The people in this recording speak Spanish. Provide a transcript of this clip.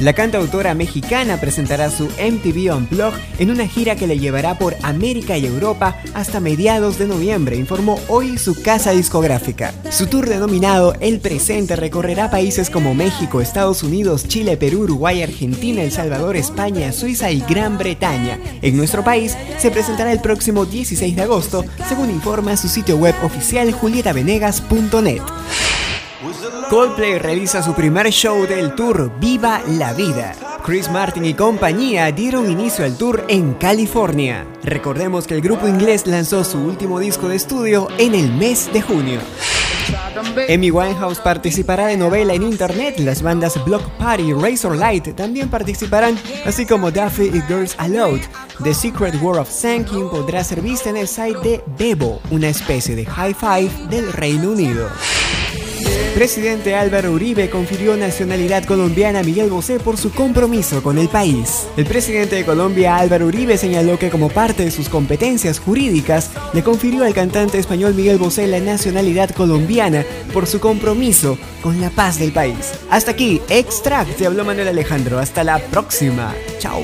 La cantautora mexicana presentará su MTV Unplugged en una gira que le llevará por América y Europa hasta mediados de noviembre, informó hoy su casa discográfica. Su tour denominado El Presente recorrerá países como México, Estados Unidos, Chile, Perú, Uruguay, Argentina, El Salvador, España, Suiza y Gran Bretaña. En nuestro país se presentará el próximo 16 de agosto, según informa su sitio web oficial julietavenegas.net. Coldplay realiza su primer show del tour Viva la Vida. Chris Martin y compañía dieron inicio al tour en California. Recordemos que el grupo inglés lanzó su último disco de estudio en el mes de junio. Amy Winehouse participará de novela en internet. Las bandas Block Party y Razor Light también participarán, así como Duffy y Girls Aloud. The Secret War of Sanking podrá ser vista en el site de Bebo, una especie de high five del Reino Unido. Presidente Álvaro Uribe confirió nacionalidad colombiana a Miguel Bosé por su compromiso con el país. El presidente de Colombia Álvaro Uribe señaló que como parte de sus competencias jurídicas le confirió al cantante español Miguel Bosé la nacionalidad colombiana por su compromiso con la paz del país. Hasta aquí, Extract, te habló Manuel Alejandro. Hasta la próxima. Chao.